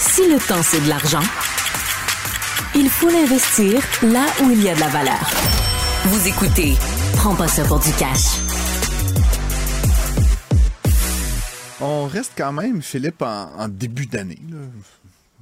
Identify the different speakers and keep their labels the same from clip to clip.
Speaker 1: Si le temps, c'est de l'argent, il faut l'investir là où il y a de la valeur. Vous écoutez Prends pas ça pour du cash.
Speaker 2: On reste quand même, Philippe, en, début d'année.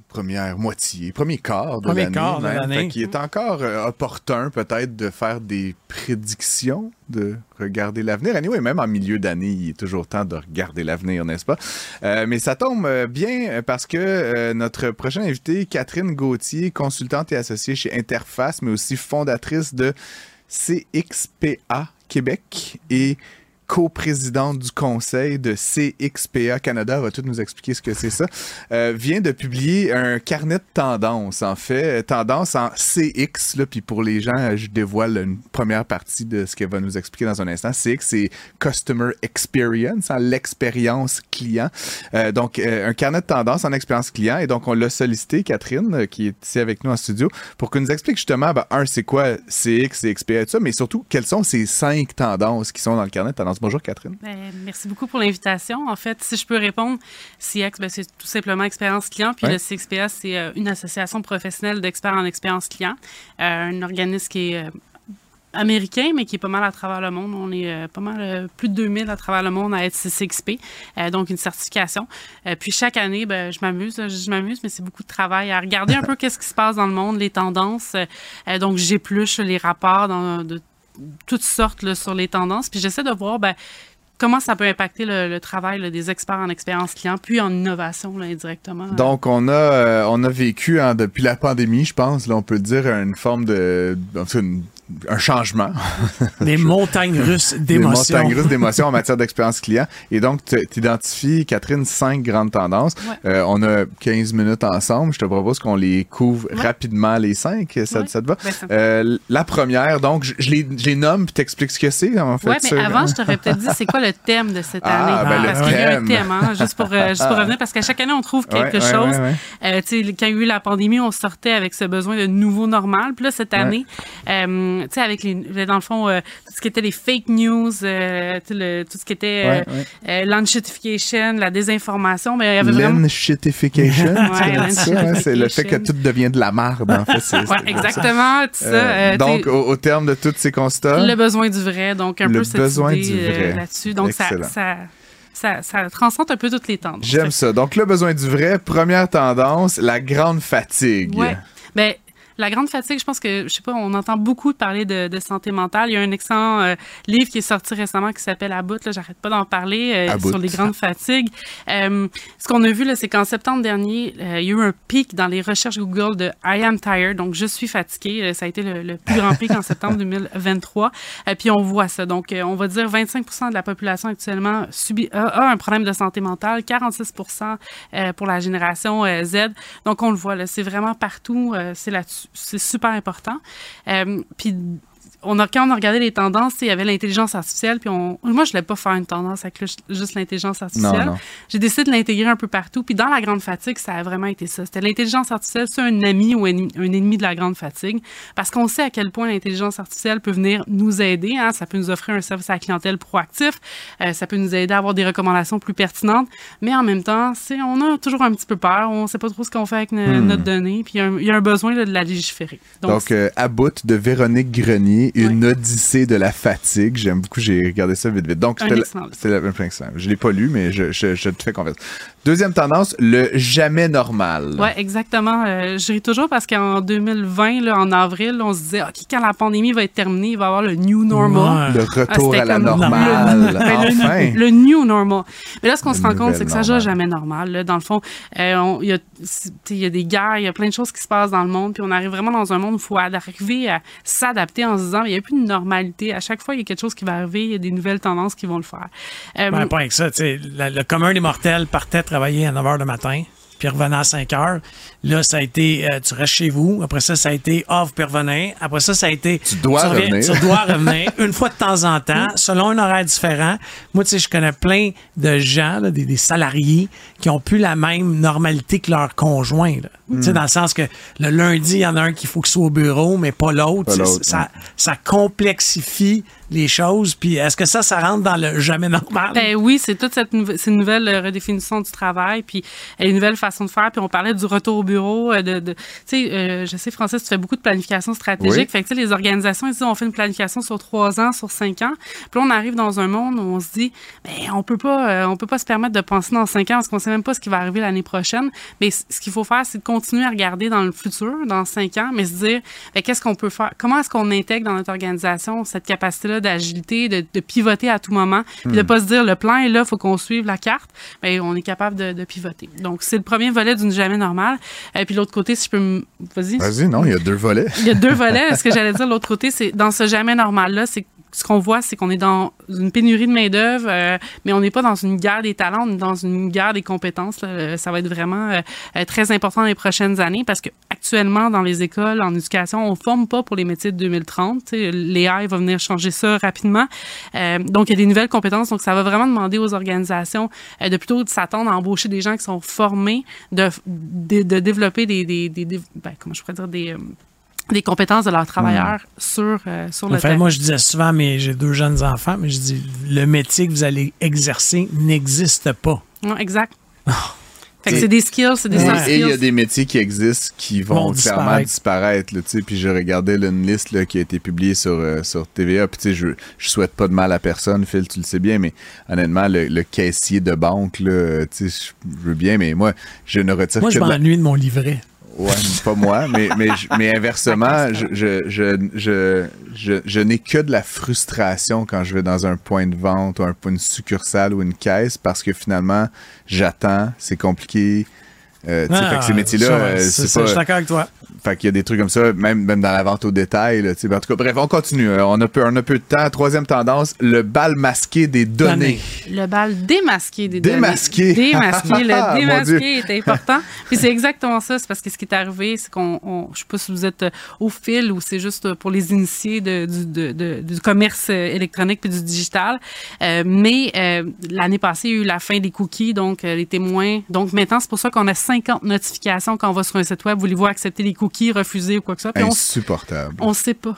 Speaker 2: Première moitié, premier quart de
Speaker 3: Premier
Speaker 2: l'année.
Speaker 3: quart de
Speaker 2: même.
Speaker 3: l'année.
Speaker 2: Fait qu'il est encore euh, opportun peut-être de faire des prédictions, de regarder l'avenir. Anyway, même en milieu d'année, il est toujours temps de regarder l'avenir, n'est-ce pas? Euh, mais ça tombe euh, bien parce que euh, notre prochaine invitée, Catherine Gauthier, consultante et associée chez Interface, mais aussi fondatrice de CXPA Québec et co-présidente du conseil de CXPA Canada, va tout nous expliquer ce que c'est ça, euh, vient de publier un carnet de tendances, en fait, euh, tendance en CX, là, puis pour les gens, euh, je dévoile une première partie de ce qu'elle va nous expliquer dans un instant. CX, c'est Customer Experience, hein, l'expérience client. Euh, donc, euh, un carnet de tendances en expérience client, et donc on l'a sollicité, Catherine, euh, qui est ici avec nous en studio, pour qu'elle nous explique justement, ben, un, c'est quoi CX, CXPA, tout ça, mais surtout, quelles sont ces cinq tendances qui sont dans le carnet de tendances? Bonjour, Catherine.
Speaker 4: Ben, merci beaucoup pour l'invitation. En fait, si je peux répondre, CX, ben, c'est tout simplement expérience client. Puis
Speaker 2: Ouais.
Speaker 4: le CXPA, c'est euh, une association professionnelle d'experts en expérience client. Euh, un organisme qui est euh, américain, mais qui est pas mal à travers le monde. On est euh, pas mal, euh, plus de 2000 à travers le monde à être CXP, euh, donc une certification. Euh, puis chaque année, ben, je m'amuse, je m'amuse, mais c'est beaucoup de travail à regarder un peu qu'est-ce qui se passe dans le monde, les tendances. Euh, donc j'épluche les rapports dans, de toutes sortes sur les tendances. Puis j'essaie de voir ben, comment ça peut impacter le, travail des experts en expérience client, puis en innovation là, indirectement.
Speaker 2: Donc, on a, euh, on a vécu hein, depuis la pandémie, je pense, on peut dire une forme de. Un changement.
Speaker 3: Des montagnes russes
Speaker 2: Des
Speaker 3: d'émotions.
Speaker 2: montagnes russes d'émotions en matière d'expérience client. Et donc, tu identifies, Catherine, cinq grandes tendances.
Speaker 4: Ouais.
Speaker 2: Euh, on a 15 minutes ensemble. Je te propose qu'on les couvre
Speaker 4: Ouais.
Speaker 2: rapidement, les cinq. Ça,
Speaker 4: Ouais.
Speaker 2: ça te va?
Speaker 4: Ben, ça
Speaker 2: Euh, la première, donc, je, je les, je les nomme puis t'expliques ce que c'est, en fait.
Speaker 4: Oui, mais
Speaker 2: ça.
Speaker 4: avant, je t'aurais peut-être dit c'est quoi le thème de cette
Speaker 2: Ah,
Speaker 4: année?
Speaker 2: ben,
Speaker 3: le
Speaker 4: parce qu'il y a un
Speaker 2: thème.
Speaker 4: hein, juste, pour, euh, juste pour revenir, parce qu'à chaque année, on trouve quelque chose.
Speaker 2: ouais, ouais.
Speaker 4: Euh, tu sais, quand il y a eu la pandémie, on sortait avec ce besoin de nouveau normal. Puis là, cette année, euh, tu sais, avec les, dans le fond, euh, tout ce qui était les fake news, euh, sais, le- tout ce qui était euh,
Speaker 2: Ouais, ouais.
Speaker 4: euh, l'unshitification, la désinformation, mais il y avait vraiment...
Speaker 2: L'enshitification, tu
Speaker 4: Ouais,
Speaker 2: ça, c'est le fait que tout devient de la marde, en fait.
Speaker 4: exactement, tout ça.
Speaker 2: Euh, donc, au, au terme de tous ces constats,
Speaker 4: le besoin du vrai, donc un
Speaker 2: Le
Speaker 4: peu cette
Speaker 2: besoin
Speaker 4: idée là-dessus. Donc, ça,
Speaker 2: Excellent.
Speaker 4: ça, ça, ça transcende un peu toutes les tendances.
Speaker 2: j'aime ça. Donc, le besoin du vrai, première tendance, la grande fatigue.
Speaker 4: Ouais. Ben, la grande fatigue, je pense que, je sais pas, on entend beaucoup parler de, de santé mentale. Il y a un excellent euh, livre qui est sorti récemment qui s'appelle À bout, là, j'arrête pas d'en parler, euh, sur les grandes fatigues. Euh, ce qu'on a vu, là, c'est qu'en septembre dernier, euh, il y a eu un pic dans les recherches Google de I am tired, donc je suis fatigué. Euh, ça a été le, le plus grand pic en septembre 2023. Euh, puis on voit ça. Donc, on va dire 25% de la population actuellement subit, a, a un problème de santé mentale, 46% euh, pour la génération Z. Donc, on le voit, là, c'est vraiment partout. c'est là-dessus. C'est super important. Euh, puis, on a, quand on a regardé les tendances, il y avait l'intelligence artificielle. Puis on, moi, je ne voulais pas faire une tendance avec le- juste l'intelligence artificielle. J'ai décidé de l'intégrer un peu partout. Puis dans la grande fatigue, ça a vraiment été ça. C'était l'intelligence artificielle, c'est un ami ou un, un ennemi de la grande fatigue. Parce qu'on sait à quel point l'intelligence artificielle peut venir nous aider. Hein. Ça peut nous offrir un service à la clientèle proactif. Euh, ça peut nous aider à avoir des recommandations plus pertinentes. Mais en même temps, on a toujours un petit peu peur. On ne sait pas trop ce qu'on fait avec no- notre donnée. Puis il y a un, il y a un besoin là, de la légiférer. Donc,
Speaker 2: Donc, euh, à bout de Véronique Grenier, une odyssée de la fatigue. J'aime beaucoup, j'ai regardé ça vite vite. Donc, c'était la-
Speaker 4: excellent.
Speaker 2: Je l'ai pas lu, mais je, je, je te fais confiance. Deuxième tendance, le jamais normal.
Speaker 4: Oui, exactement. Euh, je ris toujours parce qu'en 2020, là, en avril, on se disait, OK, quand la pandémie va être terminée, il va y avoir le new normal.
Speaker 2: Le
Speaker 4: Ah,
Speaker 2: retour
Speaker 4: c'était
Speaker 2: à la normale.
Speaker 4: Le, ben, le-
Speaker 2: enfin.
Speaker 4: le new normal. Mais là, ce qu'on se rend compte, c'est que ça sera jamais normal. là. Dans le fond, euh, il y, y a des guerres, il y a plein de choses qui se passent dans le monde, puis on arrive vraiment dans un monde où il faut arriver à s'adapter en se disant, il n'y a plus de normalité. À chaque fois, il y a quelque chose qui va arriver, il y a des nouvelles tendances qui vont le faire. Euh,
Speaker 3: Ben, pas avec ça. le commun des mortels partait travailler à 9 h le matin, puis revenait à 5 h. Là, ça a été euh, tu restes chez vous. Après ça, ça a été off, puis revenir. Après ça, ça a été. Tu
Speaker 2: dois revenir.
Speaker 3: Tu dois revenir une fois de temps en temps, selon un horaire différent. Moi, tu sais, je connais plein de gens, là, des, des salariés, qui ont plus la même normalité que leur conjoint. là. Tu sais, dans le sens que le lundi, il y en a un qui faut qu'il soit au bureau, mais pas l'autre.
Speaker 2: Ouais.
Speaker 3: ça complexifie les choses. Puis est-ce que ça, ça rentre dans le jamais normal?
Speaker 4: Ben oui, c'est toute cette, nouve- cette nouvelle euh, redéfinition du travail, puis euh, une nouvelle façon de faire. Puis on parlait du retour au bureau. euh, De, de- tu sais, euh, je sais, Francis, tu fais beaucoup de planification stratégique.
Speaker 2: Oui.
Speaker 4: Fait que tu sais, les organisations, ils disent, on fait une planification sur trois ans, sur cinq ans. Puis là, on arrive dans un monde où on se dit, ben on peut pas, euh, on peut pas se permettre de penser dans cinq ans parce qu'on sait même pas ce qui va arriver l'année prochaine. Mais ce qu'il faut faire, c'est de continuer à regarder dans le futur, dans cinq ans, mais se dire, ben, qu'est-ce qu'on peut faire? Comment est-ce qu'on intègre dans notre organisation cette capacité-là d'agilité, de, de pivoter à tout moment, puis de pas se dire, le plan est là, faut qu'on suive la carte. Ben, on est capable de, de pivoter. Donc, c'est le premier volet d'une jamais normale. Et puis l'autre côté, si je peux me... Vas-y.
Speaker 2: Vas-y, non, il y a deux volets.
Speaker 4: Il y a deux volets. Ce que j'allais dire l'autre côté, c'est dans ce jamais normal-là, c'est ce qu'on voit, c'est qu'on est dans une pénurie de main-d'œuvre, euh, mais on n'est pas dans une guerre des talents, on est dans une guerre des compétences. là. Euh, Ça va être vraiment euh, euh, très important dans les prochaines années parce que actuellement, dans les écoles, en éducation, on ne forme pas pour les métiers de 2030. Tu sais, L'AI va venir changer ça rapidement. Euh, donc, il y a des nouvelles compétences. Donc, ça va vraiment demander aux organisations euh, de plutôt de s'attendre à embaucher des gens qui sont formés, de, de, de développer des, des, des- des- ben, comment je pourrais dire, des... des compétences de leurs travailleurs sur, euh, sur le
Speaker 3: Enfin,
Speaker 4: terrain.
Speaker 3: moi, je disais souvent, mais j'ai deux jeunes enfants, mais je dis, le métier que vous allez exercer n'existe pas.
Speaker 4: Ouais, exact. fait que
Speaker 2: Et-
Speaker 4: c'est des skills, c'est des
Speaker 3: Ouais.
Speaker 4: soft
Speaker 2: Et il y a des métiers qui existent qui vont,
Speaker 3: Vont
Speaker 2: clairement
Speaker 3: disparaître.
Speaker 2: disparaître. là, tu sais. puis je regardais là, une liste là, qui a été publiée sur, euh, sur TVA. Puis tu sais, je, je souhaite pas de mal à personne, Phil, tu le sais bien, mais honnêtement, le, le caissier de banque, là, tu sais, je veux bien, mais moi, je ne retire
Speaker 3: Moi,
Speaker 2: que
Speaker 3: je
Speaker 2: de la-
Speaker 3: m'ennuie de mon livret.
Speaker 2: Ouais, pas moi, mais, mais, mais inversement, je, je, je, je, je, je n'ai que de la frustration quand je vais dans un point de vente ou un, une succursale ou une caisse parce que finalement, j'attends, c'est compliqué. Euh, fait que ces métiers-là,
Speaker 3: Ah,
Speaker 2: euh,
Speaker 3: c'est ça,
Speaker 2: pas.
Speaker 3: Je suis d'accord avec toi.
Speaker 2: Fait qu'il y a des trucs comme ça, même, même dans la vente au détail. Là, en tout cas, bref, on continue. Euh, On a, peu, on a peu de temps. Troisième tendance, le bal masqué des données.
Speaker 4: Le bal démasqué des
Speaker 2: Démasqué.
Speaker 4: données. Démasqué.
Speaker 2: Ah,
Speaker 4: Le
Speaker 2: Dieu.
Speaker 4: démasqué est important. Puis c'est exactement ça. C'est parce que ce qui est arrivé, c'est qu'on, on- je sais pas si vous êtes euh, au fil ou c'est juste euh, pour les initiés de- du, de- de- du commerce électronique puis du digital. Euh, mais euh, l'année passée, il y a eu la fin des cookies, donc euh, les témoins. Donc maintenant, c'est pour ça qu'on a 50 notifications quand on va sur un site web. Voulez-vous accepter les cookies, refuser ou quoi que ça? Puis on,
Speaker 2: Insupportable.
Speaker 4: on sait pas.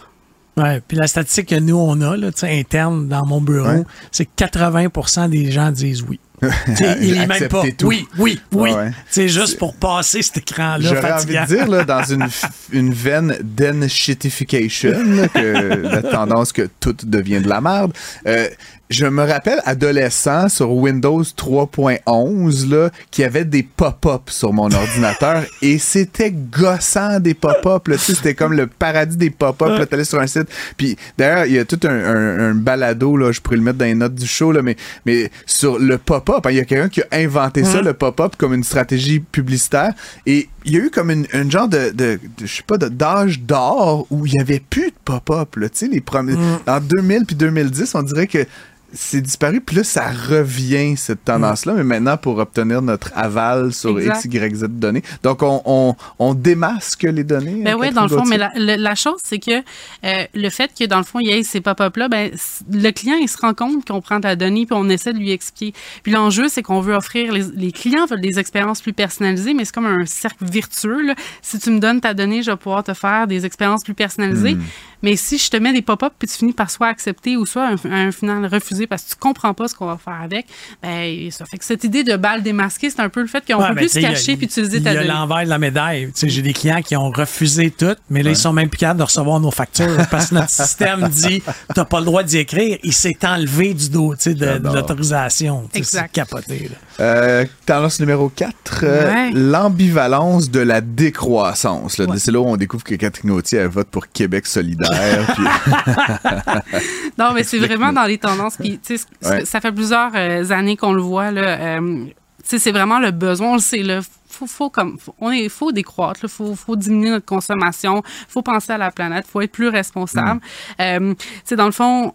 Speaker 3: Ouais, puis la statistique que nous, on a, là, tu sais, interne dans mon bureau,
Speaker 2: Ouais.
Speaker 3: c'est que 80% des gens disent oui. Ils lisent même pas.
Speaker 2: Tout.
Speaker 3: Oui, oui, oui.
Speaker 2: Ouais.
Speaker 3: C'est juste pour passer cet écran-là
Speaker 2: J'aurais envie de dire, là, dans une, une veine d'enshitification, que la tendance que tout devient de la merde. euh, je me rappelle, adolescent, sur Windows 3.11, là, qu'il y avait des pop-up sur mon ordinateur et c'était gossant des pop-up. là. C'était comme le paradis des pop-up. là, T'allais sur un site. Puis d'ailleurs, il y a tout un, un- un balado, là, je pourrais le mettre dans les notes du show, là, mais, mais sur le pop-up, hein, il y a quelqu'un qui a inventé ça, le pop-up, comme une stratégie publicitaire. Et il y a eu comme une, une genre de, de, de- je sais pas, d'âge d'or où il y avait plus de pop-up. Tu sais, les premiers, en 2000 puis 2010, on dirait que c'est disparu, puis là, ça revient, cette tendance-là, mais maintenant, pour obtenir notre aval sur
Speaker 4: Exact.
Speaker 2: X, Y, Z données. Donc, on, on, on démasque les données.
Speaker 4: Ben oui, dans le fond, mais la, chose, c'est que euh, le fait que, dans le fond, il y ait ces pop-up-là, ben, le client, il se rend compte qu'on prend ta donnée puis on essaie de lui expliquer. Puis l'enjeu, c'est qu'on veut offrir, les, les clients veulent des expériences plus personnalisées, mais c'est comme un cercle vertueux. là. Si tu me donnes ta donnée, je vais pouvoir te faire des expériences plus personnalisées.
Speaker 2: Hmm.
Speaker 4: Mais si je te mets des pop-up puis tu finis par soit accepter ou soit un, un final refusé parce que tu comprends pas ce qu'on va faire avec, ben ça fait que cette idée de balle démasquée, c'est un peu le fait qu'on
Speaker 3: Ouais,
Speaker 4: peut plus se
Speaker 3: il
Speaker 4: cacher puis utiliser
Speaker 3: Il
Speaker 4: ta
Speaker 3: y a l'envers de la médaille. Tu sais, J'ai des clients qui ont refusé tout, mais là, ils sont même plus capables de recevoir nos factures parce que notre système dit t'as pas le droit d'y écrire. Il s'est enlevé du dos tu sais, de, l'autorisation. C'est capoté. là.
Speaker 2: Euh, tendance numéro 4,
Speaker 4: Ouais.
Speaker 2: l'ambivalence de la décroissance. C'est là où on découvre que Catherine Gauthier, elle vote pour Québec solidaire. Puis-
Speaker 4: Non, mais c'est vraiment dans les tendances. Puis, tu sais, c-
Speaker 2: Ouais.
Speaker 4: ça fait plusieurs euh, années qu'on le voit. Là, euh, c'est vraiment le besoin. On le sait. Là, faut, faut comme, faut, on est, faut décroître. Il faut, faut diminuer notre consommation. faut penser à la planète. faut être plus responsable. Euh, tu sais, dans le fond.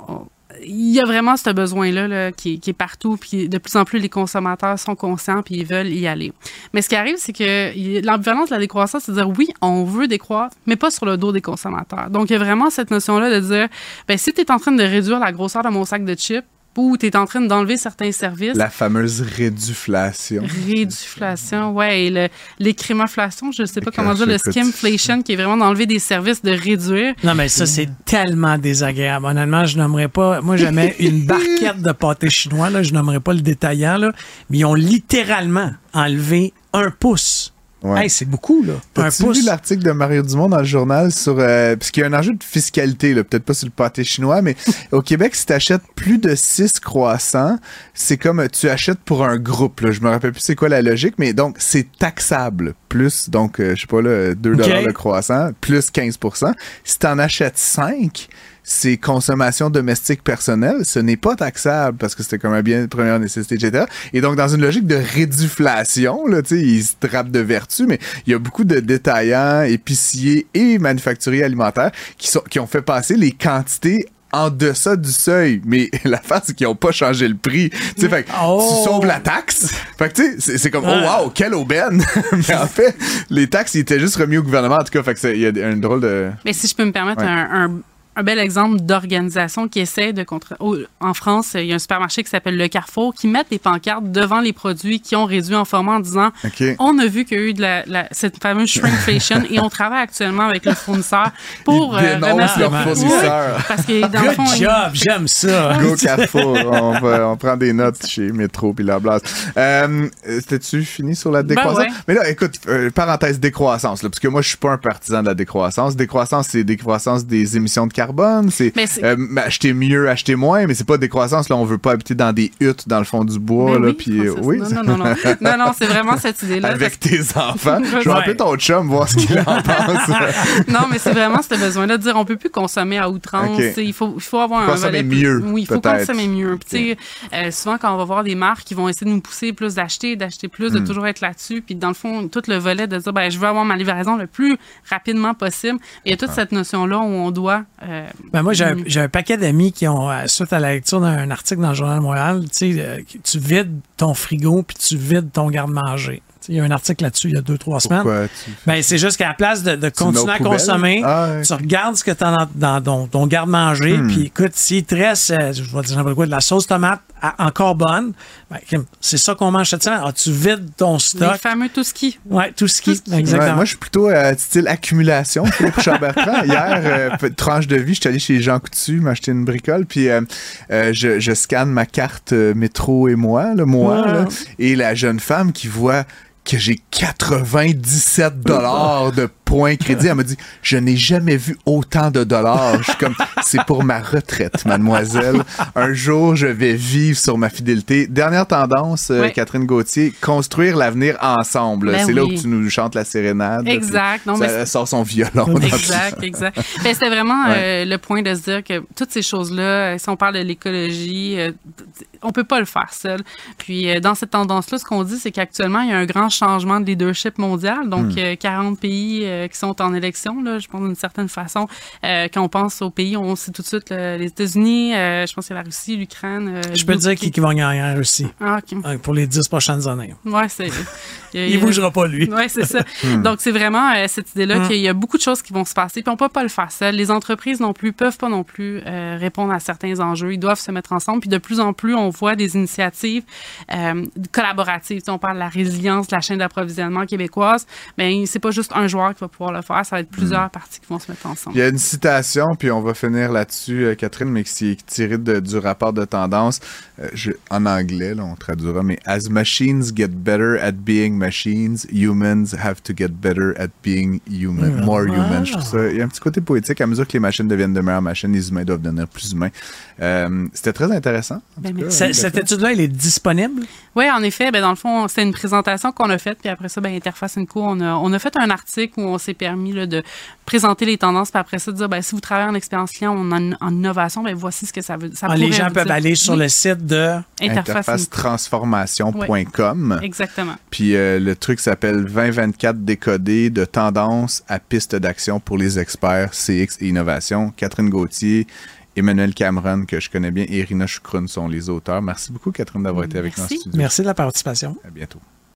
Speaker 4: Il y a vraiment ce besoin-là là, qui, est partout, puis de plus en plus les consommateurs sont conscients puis ils veulent y aller. Mais ce qui arrive, c'est que l'ambivalence de la décroissance, c'est de dire oui, on veut décroître, mais pas sur le dos des consommateurs. Donc il y a vraiment cette notion-là de dire, ben si tu en train de réduire la grosseur de mon sac de chips, où tu es en train d'enlever certains services.
Speaker 2: La fameuse réduflation.
Speaker 4: Réduflation, ouais. Et le- l'écrémaflation, je sais pas comment dire, le skimflation, qui est vraiment d'enlever des services, de réduire.
Speaker 3: Non, mais ça, c'est tellement désagréable. Honnêtement, je nommerais pas. Moi, j'aimais une barquette de pâté chinois, là. Je nommerais pas le détaillant, là. Mais ils ont littéralement enlevé un pouce.
Speaker 2: Ouais.
Speaker 3: Hey, c'est beaucoup, là. Pouce.
Speaker 2: vu l'article de Mario Dumont dans le journal sur. euh, parce qu'il y a un enjeu de fiscalité, là, peut-être pas sur le pâté chinois, mais au Québec, si tu achètes plus de 6 croissants, c'est comme euh, tu achètes pour un groupe. Là, je me rappelle plus c'est quoi la logique, mais donc c'est taxable. Plus, donc, euh, je sais pas, là, 2
Speaker 3: Ok.
Speaker 2: le croissant, plus 15% Si tu en achètes 5, c'est consommation domestique personnelle, ce n'est pas taxable parce que c'était comme un bien de première nécessité, etc. Et donc, dans une logique de réduflation, là, tu sais, ils se drapent de vertu, mais il y a beaucoup de détaillants, épiciers et manufacturiers alimentaires qui, sont, qui ont fait passer les quantités en deçà du seuil. Mais l'affaire, c'est qu'ils n'ont pas changé le prix. Tu sais, fait que
Speaker 3: Oh!
Speaker 2: tu sauves la taxe. Fait que, tu sais, c'est- c'est comme, oh
Speaker 3: Ah.
Speaker 2: wow, quelle aubaine! mais en fait, les taxes, ils étaient juste remis au gouvernement. En tout cas, fait que c'est- il y a un drôle de...
Speaker 4: Mais si je peux me permettre
Speaker 2: Ouais.
Speaker 4: un, un- un bel exemple d'organisation qui essaie de contre. en France, il y a un supermarché qui s'appelle Le Carrefour qui met des pancartes devant les produits qui ont réduit en format en disant
Speaker 2: OK.
Speaker 4: on a vu qu'il y a eu de la, la- cette fameuse shrinkflation et on travaille actuellement avec le fournisseur pour
Speaker 2: Ils
Speaker 4: euh,
Speaker 2: dénoncent
Speaker 4: remettre-
Speaker 2: leurs
Speaker 3: Oui,
Speaker 2: fournisseurs.
Speaker 4: Oui, parce que dans le
Speaker 3: Good
Speaker 4: fond, ils-
Speaker 3: job, j'aime ça.
Speaker 2: Go Carrefour. on, va- on prend des notes chez Métro puis la blase. Euh, C'était-tu fini sur la décroissance?
Speaker 4: ouais.
Speaker 2: Mais là, écoute, euh, parenthèse décroissance, là, parce que moi, je suis pas un partisan de la décroissance. Décroissance, c'est décroissance des émissions de carbone. C'est euh, acheter mieux, acheter moins, mais c'est pas décroissance. Là, on veut pas habiter dans des huttes dans le fond du bois.
Speaker 4: Ben
Speaker 2: là,
Speaker 4: oui,
Speaker 2: puis, euh,
Speaker 4: Francis.
Speaker 2: oui,
Speaker 4: non, non, non, non, non, non, c'est vraiment cette idée-là.
Speaker 2: avec tes enfants. Je vais
Speaker 4: Ouais.
Speaker 2: appeler ton chum, voir ce qu'il en pense.
Speaker 4: Non, mais c'est vraiment ce besoin-là de dire on peut plus consommer à outrance. Il, faut, il faut avoir un
Speaker 2: Consommer
Speaker 4: volet
Speaker 2: mieux,
Speaker 4: Oui, il faut consommer mieux. Euh, souvent, quand on va voir des marques qui vont essayer de nous pousser plus d'acheter, d'acheter plus,
Speaker 2: Hmm.
Speaker 4: de toujours être là-dessus. Puis, dans le fond, tout le volet de dire ben, je veux avoir ma livraison le plus rapidement possible. Il y a toute cette notion-là où on doit. euh,
Speaker 3: Ben moi, j'ai un, j'ai un paquet d'amis qui ont, euh, suite à la lecture d'un article dans le Journal de Montréal, tu sais, euh, tu vides ton frigo puis tu vides ton garde-manger. Il y a un article là-dessus il y a deux, trois semaines.
Speaker 2: Pourquoi.
Speaker 3: Ben, c'est juste qu'à la place de, continuer à consommer,
Speaker 2: Ah, ouais.
Speaker 3: tu regardes ce que tu as dans, dans ton, ton garde-manger,
Speaker 2: Hmm.
Speaker 3: puis écoute, s'il te reste, euh, je vais dire quoi, de la sauce tomate à- encore bonne, ben, c'est ça qu'on mange cette semaine. Ah, tu vides ton
Speaker 4: les
Speaker 3: stock.
Speaker 4: fameux tout ski.
Speaker 3: Ouais, tout Exactement.
Speaker 2: Ouais, moi, je suis plutôt euh, style accumulation, Philippe Richard-Bertrand. Hier, euh, tranche de vie, je suis allé chez Jean Coutu m'acheter une bricole, puis euh, euh, je, je scanne ma carte euh, métro et moi, le moi,
Speaker 3: Ouais.
Speaker 2: là, et la jeune femme qui voit que j'ai 97 dollars de points crédit. Elle me dit, je n'ai jamais vu autant de dollars. Je suis comme, c'est pour ma retraite, mademoiselle. Un jour, je vais vivre sur ma fidélité. Dernière tendance, euh. Catherine Gauthier, construire l'avenir ensemble.
Speaker 4: Ben
Speaker 2: c'est là où tu nous chantes la sérénade.
Speaker 4: Exact. Non,
Speaker 2: ça-
Speaker 4: mais
Speaker 2: elle sort son violon.
Speaker 4: Exact, exact. Ben, c'était vraiment
Speaker 2: Ouais.
Speaker 4: euh, le point de se dire que toutes ces choses-là, si on parle de l'écologie, euh, on peut pas le faire seul. Puis euh, dans cette tendance-là, ce qu'on dit, c'est qu'actuellement, il y a un grand changement de leadership mondial. Donc,
Speaker 2: Hmm.
Speaker 4: euh, 40 pays euh, qui sont en élection, là, je pense d'une certaine façon. Euh, quand on pense aux pays, on sait tout de suite là, les États-Unis, je pense qu'il y a la Russie, l'Ukraine.
Speaker 3: Je peux te dire qui, qui va gagner en Russie
Speaker 4: Ah,
Speaker 3: pour les dix prochaines années.
Speaker 4: Ouais, c'est. il a-
Speaker 3: bougera pas, lui.
Speaker 4: oui, c'est ça. Donc, c'est vraiment euh, cette idée-là qu'il y a beaucoup de choses qui vont se passer, puis on peut pas le faire seul. Les entreprises non plus peuvent pas non plus euh, répondre à certains enjeux. Ils doivent se mettre ensemble, puis de plus en plus, on voit des initiatives euh, collaboratives. Tu sais, on parle de la résilience de la chaîne d'approvisionnement québécoise, mais c'est pas juste un joueur qui va pouvoir le faire, ça va être plusieurs parties qui vont se mettre ensemble.
Speaker 2: Il y a une citation, puis on va finir là-dessus, euh, Catherine, mais qui est tirée de- du rapport de tendance. Euh, je- en anglais, là, on traduira, mais As machines get better at being machines, humans have to get better at being human, more
Speaker 3: Ah.
Speaker 2: human. Je trouve ça. Il y a un petit côté poétique. À mesure que les machines deviennent de meilleures machines, les humains doivent devenir plus humains. Euh, C'était très intéressant. en
Speaker 4: Ben,
Speaker 2: cas.
Speaker 3: C'est- Cette étude-là, elle est disponible?
Speaker 4: Oui, en effet, ben, dans le fond, c'était une présentation qu'on a faite, puis après ça, ben, Interface Co, on a, on a fait un article où on s'est permis là, de présenter les tendances, puis après ça, de dire, ben, si vous travaillez en expérience client ou en, en innovation, ben, voici ce que ça veut ça
Speaker 3: Ah, les gens
Speaker 4: vous
Speaker 3: peuvent
Speaker 4: dire.
Speaker 3: aller sur
Speaker 4: Oui,
Speaker 3: le site de.
Speaker 4: Interface Co.
Speaker 2: Interfacetransformation.com.
Speaker 4: Exactement.
Speaker 2: Puis euh, le truc s'appelle 2024 décodé de tendance à piste d'action pour les experts CX et innovation. Catherine Gauthier, Emmanuel Cameron, que je connais bien, et Irina Choukroun sont les auteurs. Merci beaucoup, Catherine, d'avoir été avec nous.
Speaker 3: Merci de la participation.
Speaker 2: À bientôt.